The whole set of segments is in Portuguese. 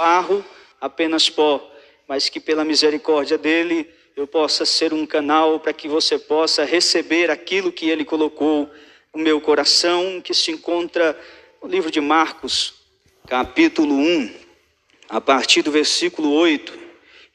barro, apenas pó, mas que pela misericórdia dele eu possa ser um canal para que você possa receber aquilo que ele colocou no meu coração, que se encontra no livro de Marcos, capítulo 1, a partir do versículo 8.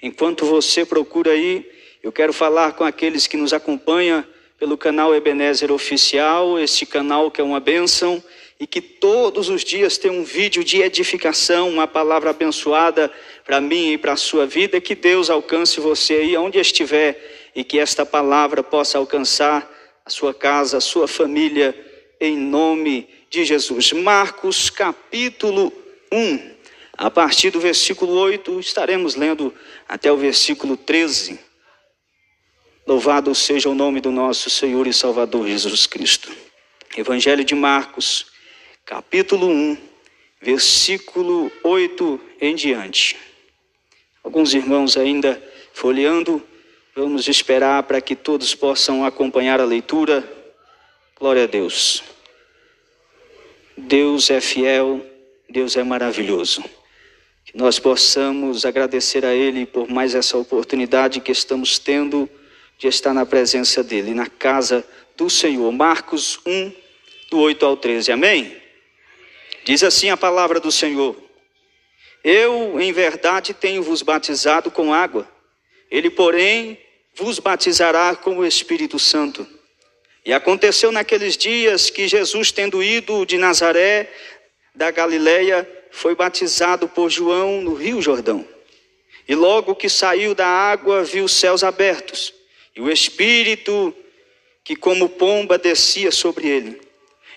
Enquanto você procura aí, eu quero falar com aqueles que nos acompanham pelo canal Ebenezer Oficial, este canal que é uma bênção e que todos os dias tem um vídeo de edificação, uma palavra abençoada para mim e para a sua vida. Que Deus alcance você aí onde estiver e que esta palavra possa alcançar a sua casa, a sua família, em nome de Jesus. Marcos capítulo 1, a partir do versículo 8, estaremos lendo até o versículo 13. Louvado seja o nome do nosso Senhor e Salvador Jesus Cristo. Evangelho de Marcos, capítulo 1, versículo 8 em diante. Alguns irmãos ainda folheando, vamos esperar para que todos possam acompanhar a leitura. Glória a Deus. Deus é fiel, Deus é maravilhoso. Que nós possamos agradecer a Ele por mais essa oportunidade que estamos tendo de estar na presença dele, na casa do Senhor. Marcos 1, do 8 ao 13. Amém? Diz assim a palavra do Senhor: Eu, em verdade, tenho vos batizado com água, ele, porém, vos batizará com o Espírito Santo. E aconteceu naqueles dias que Jesus, tendo ido de Nazaré, da Galileia, foi batizado por João no Rio Jordão. E logo que saiu da água, viu os céus abertos e o Espírito que, como pomba, descia sobre ele.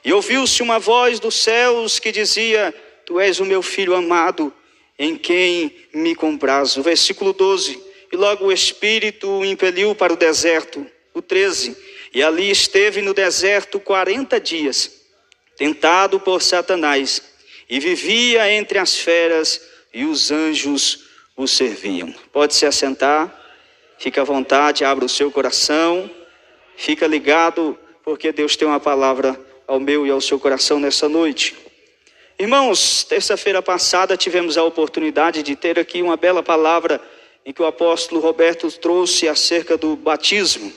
E ouviu-se uma voz dos céus que dizia: Tu és o meu filho amado, em quem me comprazo. Versículo 12. E logo o Espírito o impeliu para o deserto. O 13. E ali esteve no deserto quarenta dias, tentado por Satanás, e vivia entre as feras, e os anjos o serviam. Pode se assentar. Fique à vontade, abra o seu coração, fica ligado, porque Deus tem uma palavra ao meu e ao seu coração nessa noite. Irmãos, terça-feira passada tivemos a oportunidade de ter aqui uma bela palavra em que o apóstolo Roberto trouxe acerca do batismo,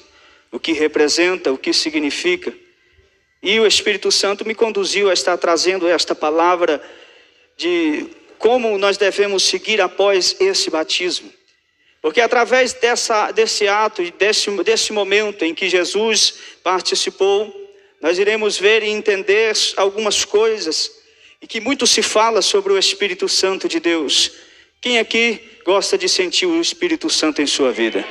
o que representa, o que significa. E o Espírito Santo me conduziu a estar trazendo esta palavra de como nós devemos seguir após esse batismo. Porque através dessa, desse ato, desse, desse momento em que Jesus participou, nós iremos ver e entender algumas coisas, e que muito se fala sobre o Espírito Santo de Deus. Quem aqui gosta de sentir o Espírito Santo em sua vida?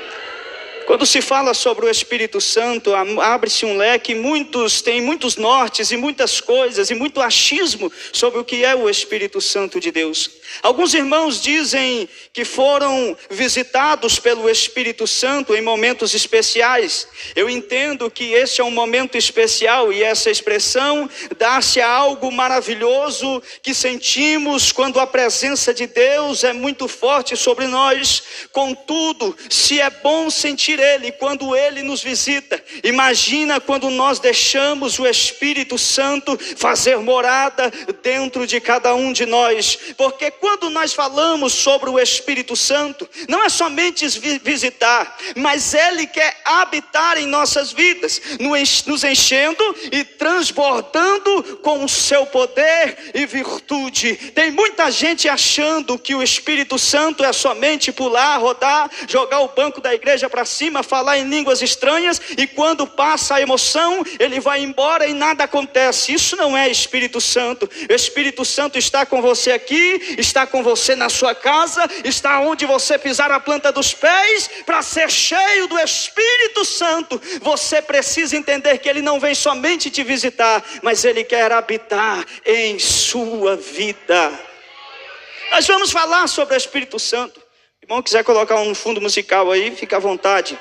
Quando se fala sobre o Espírito Santo, abre-se um leque, muitos têm muitos nortes e muitas coisas e muito achismo sobre o que é o Espírito Santo de Deus. Alguns irmãos dizem que foram visitados pelo Espírito Santo em momentos especiais. Eu entendo que esse é um momento especial e essa expressão dá-se a algo maravilhoso que sentimos quando a presença de Deus é muito forte sobre nós. Contudo, se é bom sentir ele quando Ele nos visita. Imagina quando nós deixamos o Espírito Santo fazer morada dentro de cada um de nós. Porque quando nós falamos sobre o Espírito Santo, não é somente visitar, mas Ele quer habitar em nossas vidas, nos enchendo e transbordando com o seu poder e virtude. Tem muita gente achando que o Espírito Santo é somente pular, rodar, jogar o banco da igreja para cima falar em línguas estranhas, e quando passa a emoção, ele vai embora e nada acontece. Isso não é Espírito Santo. O Espírito Santo está com você aqui, está com você na sua casa, está onde você pisar a planta dos pés, para ser cheio do Espírito Santo. Você precisa entender que ele não vem somente te visitar, mas ele quer habitar em sua vida. Nós vamos falar sobre o Espírito Santo irmão quiser colocar um fundo musical aí, fica à vontade.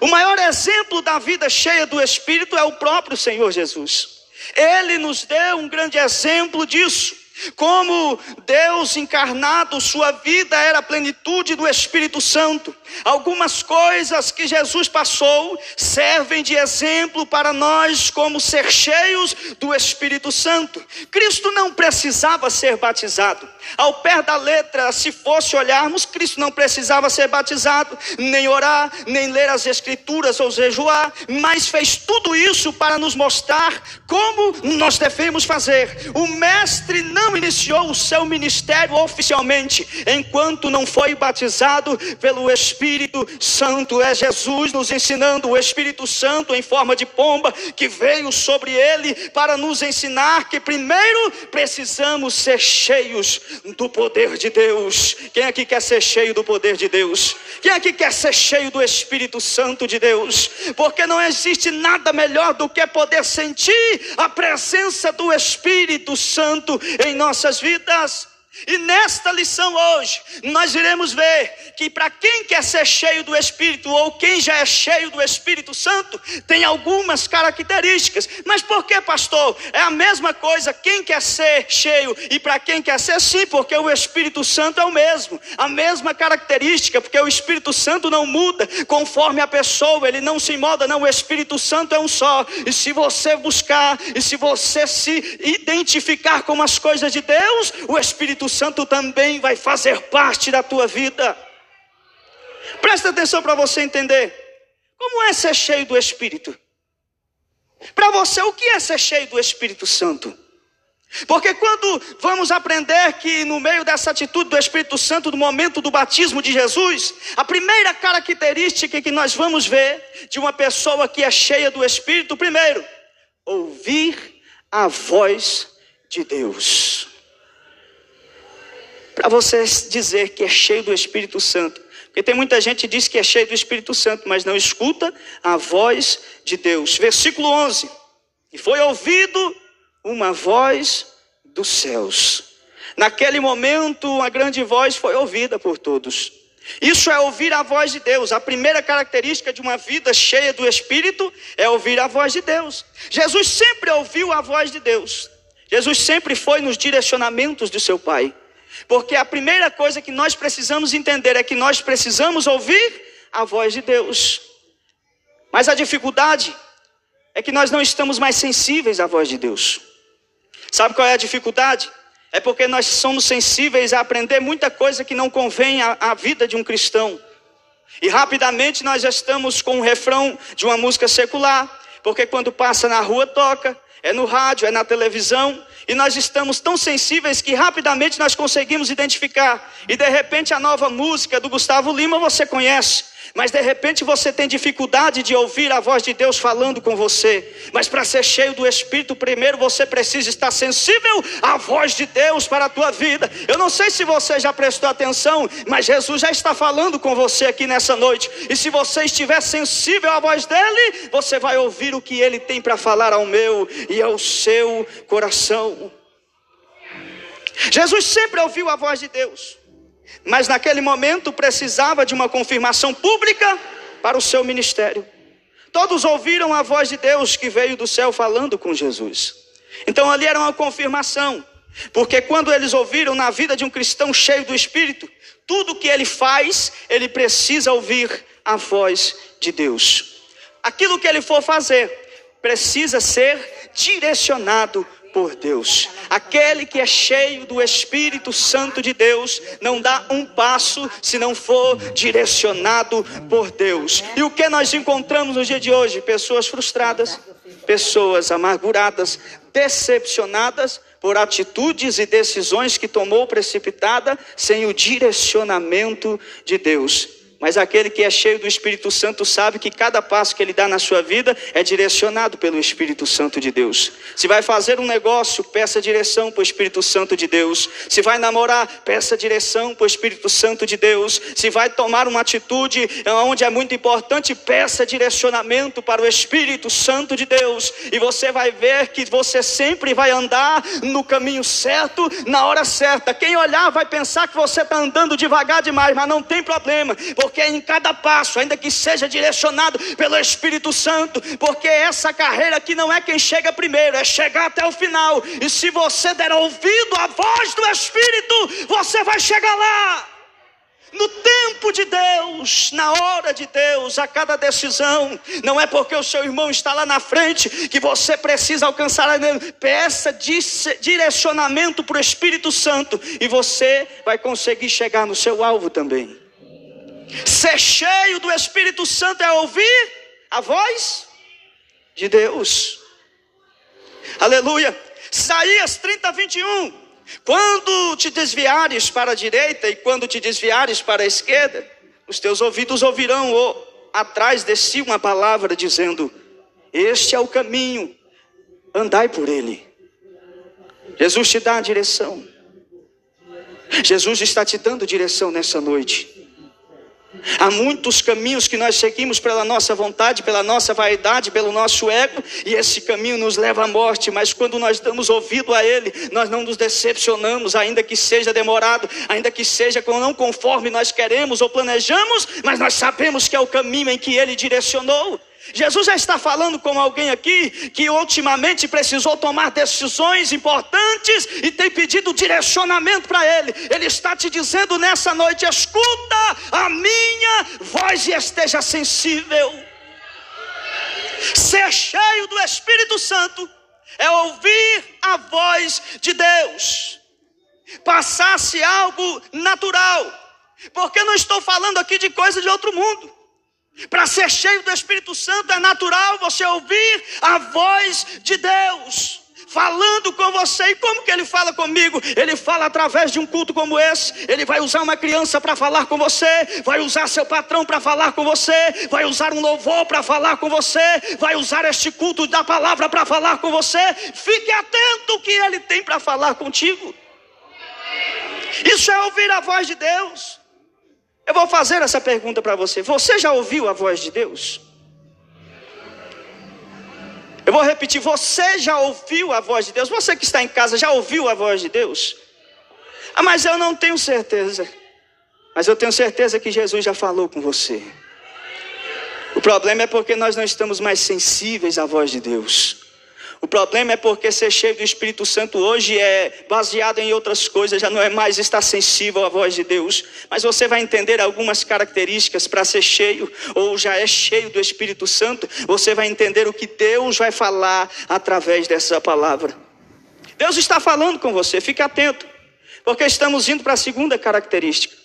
O maior exemplo da vida cheia do Espírito é o próprio Senhor Jesus. Ele nos deu um grande exemplo disso. Como Deus encarnado, sua vida era a plenitude do Espírito Santo. Algumas coisas que Jesus passou servem de exemplo para nós, como ser cheios do Espírito Santo. Cristo não precisava ser batizado. Ao pé da letra, se fosse olharmos, Cristo não precisava ser batizado, nem orar, nem ler as Escrituras ou jejuar, mas fez tudo isso para nos mostrar como nós devemos fazer. O Mestre não iniciou o seu ministério oficialmente enquanto não foi batizado pelo Espírito Santo. É Jesus nos ensinando, o Espírito Santo em forma de pomba que veio sobre ele para nos ensinar que primeiro precisamos ser cheios do poder de Deus. Quem aqui quer ser cheio do poder de Deus? Quem aqui quer ser cheio do Espírito Santo de Deus? Porque não existe nada melhor do que poder sentir a presença do Espírito Santo em nossas vidas. E nesta lição hoje, nós iremos ver que para quem quer ser cheio do Espírito, ou quem já é cheio do Espírito Santo, tem algumas características. Mas por que, pastor? É a mesma coisa, quem quer ser cheio e para quem quer ser sim, porque o Espírito Santo é o mesmo, a mesma característica, porque o Espírito Santo não muda conforme a pessoa, ele não se molda, não, o Espírito Santo é um só. E se você buscar, e se você se identificar com as coisas de Deus, o Espírito Espírito Santo também vai fazer parte da tua vida. Presta atenção para você entender. Como é ser cheio do Espírito? Para você, o que é ser cheio do Espírito Santo? Porque quando vamos aprender que no meio dessa atitude do Espírito Santo, no momento do batismo de Jesus, a primeira característica que nós vamos ver de uma pessoa que é cheia do Espírito, primeiro, ouvir a voz de Deus para você dizer que é cheio do Espírito Santo. Porque tem muita gente que diz que é cheio do Espírito Santo, mas não escuta a voz de Deus. Versículo 11: E foi ouvido uma voz dos céus. Naquele momento, uma grande voz foi ouvida por todos. Isso é ouvir a voz de Deus. A primeira característica de uma vida cheia do Espírito é ouvir a voz de Deus. Jesus sempre ouviu a voz de Deus. Jesus sempre foi nos direcionamentos de seu Pai. Porque a primeira coisa que nós precisamos entender é que nós precisamos ouvir a voz de Deus. Mas a dificuldade é que nós não estamos mais sensíveis à voz de Deus. Sabe qual é a dificuldade? É porque nós somos sensíveis a aprender muita coisa que não convém à, à vida de um cristão. E rapidamente nós já estamos com o refrão de uma música secular, porque quando passa na rua toca, é no rádio, é na televisão, e nós estamos tão sensíveis que rapidamente nós conseguimos identificar. E de repente a nova música do Gustavo Lima você conhece mas de repente você tem dificuldade de ouvir a voz de Deus falando com você. Mas para ser cheio do Espírito, primeiro você precisa estar sensível à voz de Deus para a tua vida. Eu não sei se você já prestou atenção, mas Jesus já está falando com você aqui nessa noite. E se você estiver sensível à voz dele, você vai ouvir o que ele tem para falar ao meu e ao seu coração. Jesus sempre ouviu a voz de Deus mas naquele momento precisava de uma confirmação pública para o seu ministério. Todos ouviram a voz de Deus que veio do céu falando com Jesus. Então ali era uma confirmação, porque quando eles ouviram na vida de um cristão cheio do Espírito, tudo que ele faz, ele precisa ouvir a voz de Deus. Aquilo que ele for fazer, precisa ser direcionado por Deus. Aquele que é cheio do Espírito Santo de Deus não dá um passo se não for direcionado por Deus. E o que nós encontramos no dia de hoje? Pessoas frustradas, pessoas amarguradas, decepcionadas por atitudes e decisões que tomou precipitada sem o direcionamento de Deus. Mas aquele que é cheio do Espírito Santo sabe que cada passo que ele dá na sua vida é direcionado pelo Espírito Santo de Deus. Se vai fazer um negócio, peça direção para o Espírito Santo de Deus. Se vai namorar, peça direção para o Espírito Santo de Deus. Se vai tomar uma atitude onde é muito importante, peça direcionamento para o Espírito Santo de Deus. E você vai ver que você sempre vai andar no caminho certo, na hora certa. Quem olhar vai pensar que você está andando devagar demais, mas não tem problema, porque porque é em cada passo, ainda que seja direcionado pelo Espírito Santo, porque essa carreira aqui não é quem chega primeiro, é chegar até o final. E se você der ouvido à voz do Espírito, você vai chegar lá no tempo de Deus, na hora de Deus, a cada decisão. Não é porque o seu irmão está lá na frente que você precisa alcançar a ele. Peça direcionamento para o Espírito Santo e você vai conseguir chegar no seu alvo também. Ser cheio do Espírito Santo é ouvir a voz de Deus. Aleluia. Isaías 30, 21. Quando te desviares para a direita e quando te desviares para a esquerda, os teus ouvidos ouvirão atrás de si uma palavra dizendo: Este é o caminho, andai por ele. Jesus te dá a direção. Jesus está te dando direção nessa noite. Há muitos caminhos que nós seguimos pela nossa vontade, pela nossa vaidade, pelo nosso ego, e esse caminho nos leva à morte, mas quando nós damos ouvido a Ele, nós não nos decepcionamos, ainda que seja demorado, ainda que seja não conforme nós queremos ou planejamos, mas nós sabemos que é o caminho em que Ele direcionou. Jesus já está falando com alguém aqui que ultimamente precisou tomar decisões importantes e tem pedido direcionamento para ele. Ele está te dizendo nessa noite: escuta a minha voz e esteja sensível. Ser cheio do Espírito Santo é ouvir a voz de Deus, passar-se algo natural, porque não estou falando aqui de coisa de outro mundo. Para ser cheio do Espírito Santo é natural você ouvir a voz de Deus falando com você. E como que ele fala comigo? Ele fala através de um culto como esse. Ele vai usar uma criança para falar com você, vai usar seu patrão para falar com você, vai usar um louvor para falar com você, vai usar este culto da palavra para falar com você. Fique atento o que ele tem para falar contigo. Isso é ouvir a voz de Deus. Eu vou fazer essa pergunta para você. Você já ouviu a voz de Deus? Eu vou repetir: você já ouviu a voz de Deus? Você que está em casa já ouviu a voz de Deus? Ah, mas eu não tenho certeza. Mas eu tenho certeza que Jesus já falou com você. O problema é porque nós não estamos mais sensíveis à voz de Deus. O problema é porque ser cheio do Espírito Santo hoje é baseado em outras coisas, já não é mais estar sensível à voz de Deus. Mas você vai entender algumas características para ser cheio, ou já é cheio do Espírito Santo. Você vai entender o que Deus vai falar através dessa palavra. Deus está falando com você, fique atento, porque estamos indo para a segunda característica.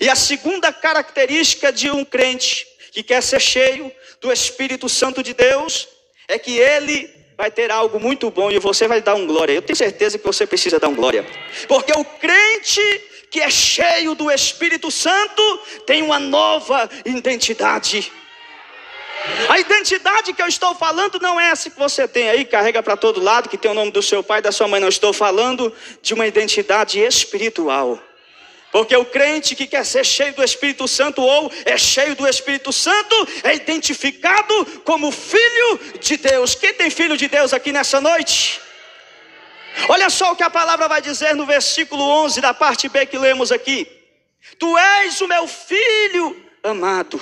E a segunda característica de um crente que quer ser cheio do Espírito Santo de Deus é que ele vai ter algo muito bom e você vai dar um glória. Eu tenho certeza que você precisa dar um glória. Porque o crente que é cheio do Espírito Santo tem uma nova identidade. A identidade que eu estou falando não é essa que você tem aí, carrega para todo lado, que tem o nome do seu pai, da sua mãe. Não estou falando de uma identidade espiritual. Porque o crente que quer ser cheio do Espírito Santo ou é cheio do Espírito Santo é identificado como filho de Deus. Quem tem filho de Deus aqui nessa noite? Olha só o que a palavra vai dizer no versículo 11 da parte B que lemos aqui: Tu és o meu filho amado.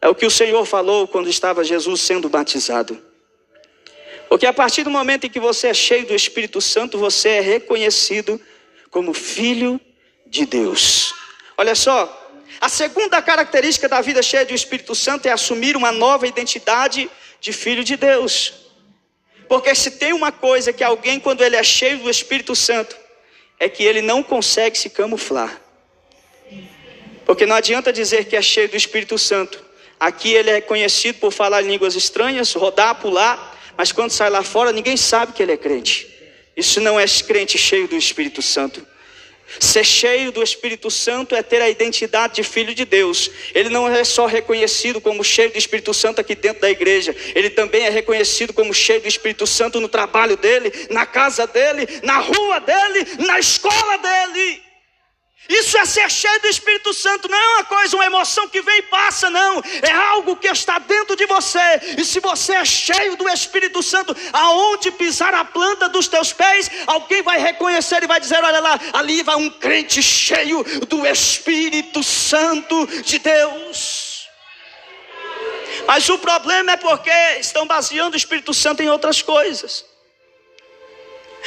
É o que o Senhor falou quando estava Jesus sendo batizado. Porque a partir do momento em que você é cheio do Espírito Santo, você é reconhecido como filho de Deus. Olha só, a segunda característica da vida cheia do Espírito Santo é assumir uma nova identidade de filho de Deus. Porque se tem uma coisa que alguém, quando ele é cheio do Espírito Santo, é que ele não consegue se camuflar. Porque não adianta dizer que é cheio do Espírito Santo. Aqui ele é conhecido por falar línguas estranhas, rodar, pular, mas quando sai lá fora ninguém sabe que ele é crente. Isso não é crente cheio do Espírito Santo. Ser cheio do Espírito Santo é ter a identidade de filho de Deus. Ele não é só reconhecido como cheio do Espírito Santo aqui dentro da igreja, ele também é reconhecido como cheio do Espírito Santo no trabalho dele, na casa dele, na rua dele, na escola dele. Isso é ser cheio do Espírito Santo, não é uma coisa, uma emoção que vem e passa, não. É algo que está dentro de você. E se você é cheio do Espírito Santo, aonde pisar a planta dos teus pés, alguém vai reconhecer e vai dizer: Olha lá, ali vai um crente cheio do Espírito Santo de Deus. Mas o problema é porque estão baseando o Espírito Santo em outras coisas.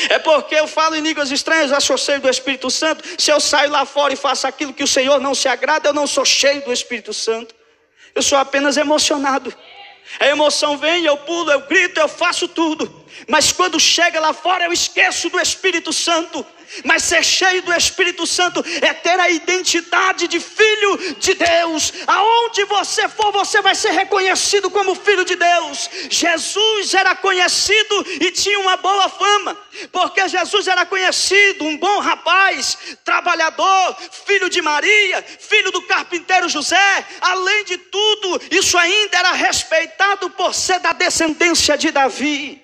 É porque eu falo em línguas estranhas, já sou cheio do Espírito Santo. Se eu saio lá fora e faço aquilo que o Senhor não se agrada, eu não sou cheio do Espírito Santo. Eu sou apenas emocionado. A emoção vem, eu pulo, eu grito, eu faço tudo. Mas quando chega lá fora, eu esqueço do Espírito Santo. Mas ser cheio do Espírito Santo é ter a identidade de filho de Deus. Aonde você for, você vai ser reconhecido como filho de Deus. Jesus era conhecido e tinha uma boa fama, porque Jesus era conhecido, um bom rapaz, trabalhador, filho de Maria, filho do carpinteiro José. Além de tudo, isso ainda era respeitado por ser da descendência de Davi.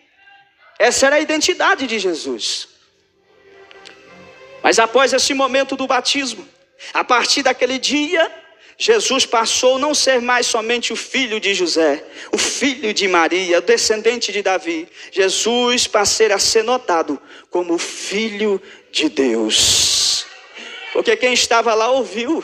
Essa era a identidade de Jesus. Mas após esse momento do batismo, a partir daquele dia, Jesus passou a não ser mais somente o filho de José, o filho de Maria, descendente de Davi. Jesus passou a ser notado como o filho de Deus. Porque quem estava lá ouviu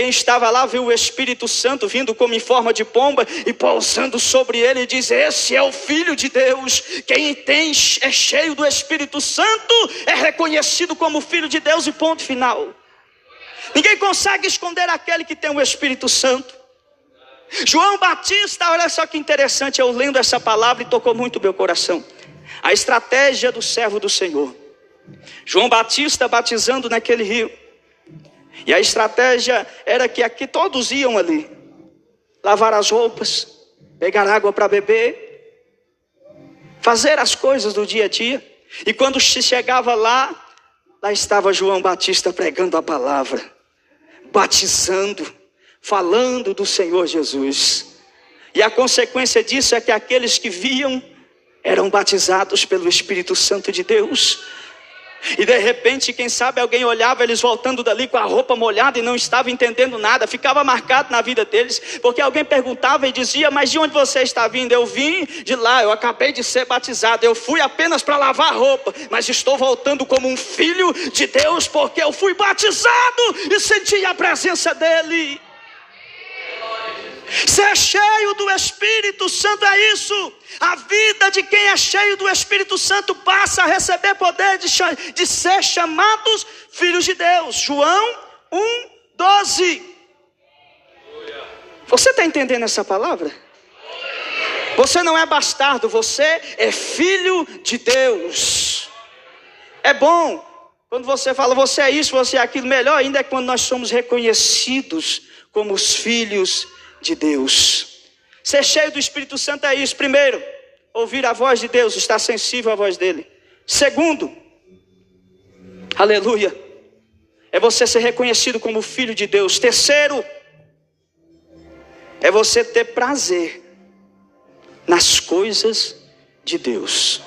quem estava lá viu o Espírito Santo vindo como em forma de pomba e pousando sobre ele e diz: Esse é o Filho de Deus. Quem tem é cheio do Espírito Santo é reconhecido como Filho de Deus e ponto final. Ninguém consegue esconder aquele que tem o Espírito Santo. João Batista, olha só que interessante, eu lendo essa palavra e tocou muito meu coração. A estratégia do servo do Senhor. João Batista batizando naquele rio. E a estratégia era que aqui todos iam ali, lavar as roupas, pegar água para beber, fazer as coisas do dia a dia. E quando se chegava lá, lá estava João Batista pregando a palavra, batizando, falando do Senhor Jesus. E a consequência disso é que aqueles que viam eram batizados pelo Espírito Santo de Deus. E de repente, quem sabe alguém olhava eles voltando dali com a roupa molhada e não estava entendendo nada, ficava marcado na vida deles, porque alguém perguntava e dizia: Mas de onde você está vindo? Eu vim de lá, eu acabei de ser batizado, eu fui apenas para lavar roupa, mas estou voltando como um filho de Deus, porque eu fui batizado e senti a presença dEle. Ser cheio do Espírito Santo é isso. A vida de quem é cheio do Espírito Santo passa a receber poder de, de ser chamados filhos de Deus. João 1, 12. Você está entendendo essa palavra? Você não é bastardo, você é filho de Deus. É bom quando você fala você é isso, você é aquilo. Melhor ainda é quando nós somos reconhecidos como os filhos de de Deus. Ser cheio do Espírito Santo é isso. Primeiro, ouvir a voz de Deus, estar sensível à voz dele. Segundo, aleluia, é você ser reconhecido como filho de Deus. Terceiro, é você ter prazer nas coisas de Deus.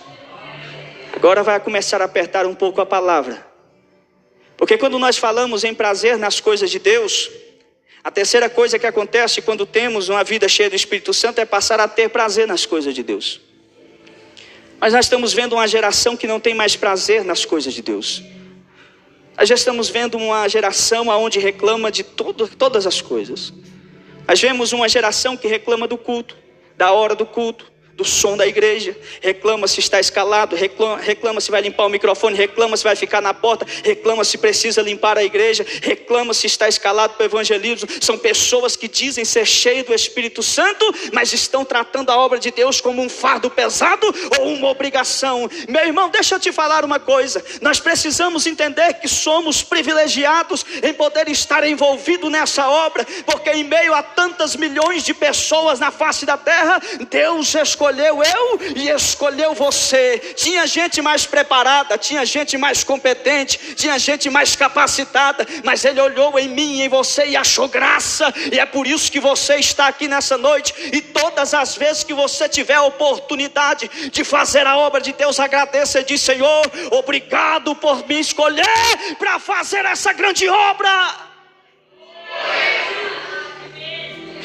Agora vai começar a apertar um pouco a palavra. Porque quando nós falamos em prazer nas coisas de Deus, a terceira coisa que acontece quando temos uma vida cheia do Espírito Santo é passar a ter prazer nas coisas de Deus. Mas nós estamos vendo uma geração que não tem mais prazer nas coisas de Deus. Nós já estamos vendo uma geração onde reclama de todo, todas as coisas. Nós vemos uma geração que reclama do culto, da hora do culto, do som da igreja, reclama se está escalado, reclama, reclama, se vai limpar o microfone, reclama se vai ficar na porta, reclama se precisa limpar a igreja, reclama se está escalado para o evangelismo. São pessoas que dizem ser cheias do Espírito Santo, mas estão tratando a obra de Deus como um fardo pesado ou uma obrigação. Meu irmão, deixa eu te falar uma coisa: nós precisamos entender que somos privilegiados em poder estar envolvido nessa obra, porque em meio a tantas milhões de pessoas na face da terra, Deus escolheu escolheu eu e escolheu você. Tinha gente mais preparada, tinha gente mais competente, tinha gente mais capacitada, mas Ele olhou em mim em você e achou graça, e é por isso que você está aqui nessa noite. E todas as vezes que você tiver a oportunidade de fazer a obra de Deus, agradeça e diz: Senhor, obrigado por me escolher para fazer essa grande obra.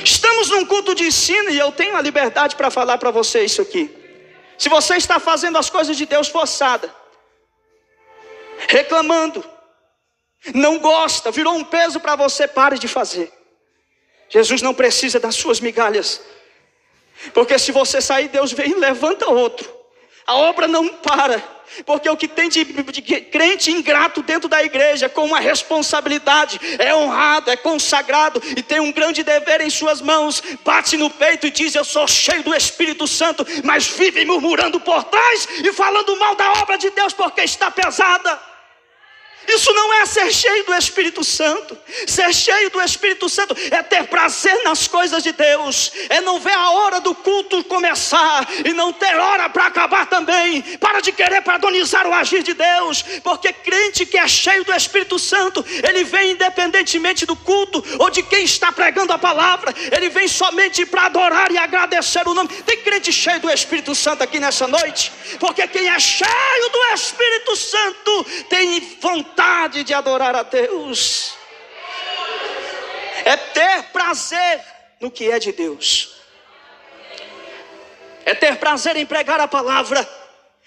Estamos num culto de ensino e eu tenho a liberdade para falar para você isso aqui. Se você está fazendo as coisas de Deus forçada, reclamando, não gosta, virou um peso para você, pare de fazer. Jesus não precisa das suas migalhas, porque se você sair, Deus vem e levanta outro. A obra não para porque o que tem de, de, crente ingrato dentro da igreja, com uma responsabilidade, é honrado, é consagrado e tem um grande dever em suas mãos, bate no peito e diz: Eu sou cheio do Espírito Santo, mas vive murmurando por trás e falando mal da obra de Deus porque está pesada. Isso não é ser cheio do Espírito Santo. Ser cheio do Espírito Santo é ter prazer nas coisas de Deus, é não ver a hora do culto começar e não ter hora para acabar também. Para de querer padronizar o agir de Deus, porque crente que é cheio do Espírito Santo, ele vem independentemente do culto ou de quem está pregando a palavra, ele vem somente para adorar e agradecer o nome. Tem crente cheio do Espírito Santo aqui nessa noite? Porque quem é cheio do Espírito Santo tem vontade vontade de adorar a Deus, é ter prazer no que é de Deus, é ter prazer em pregar a palavra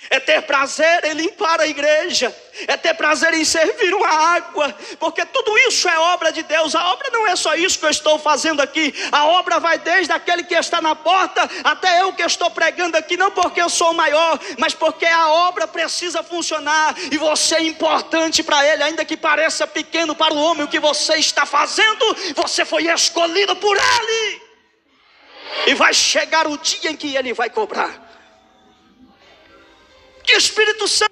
é ter prazer em limpar a igreja, é ter prazer em servir uma água, porque tudo isso é obra de Deus. A obra não é só isso que eu estou fazendo aqui, a obra vai desde aquele que está na porta até eu que estou pregando aqui, não porque eu sou maior, mas porque a obra precisa funcionar. E você é importante para ele, ainda que pareça pequeno para o homem o que você está fazendo, você foi escolhido por ele, e vai chegar o dia em que ele vai cobrar. Que Espírito Santo.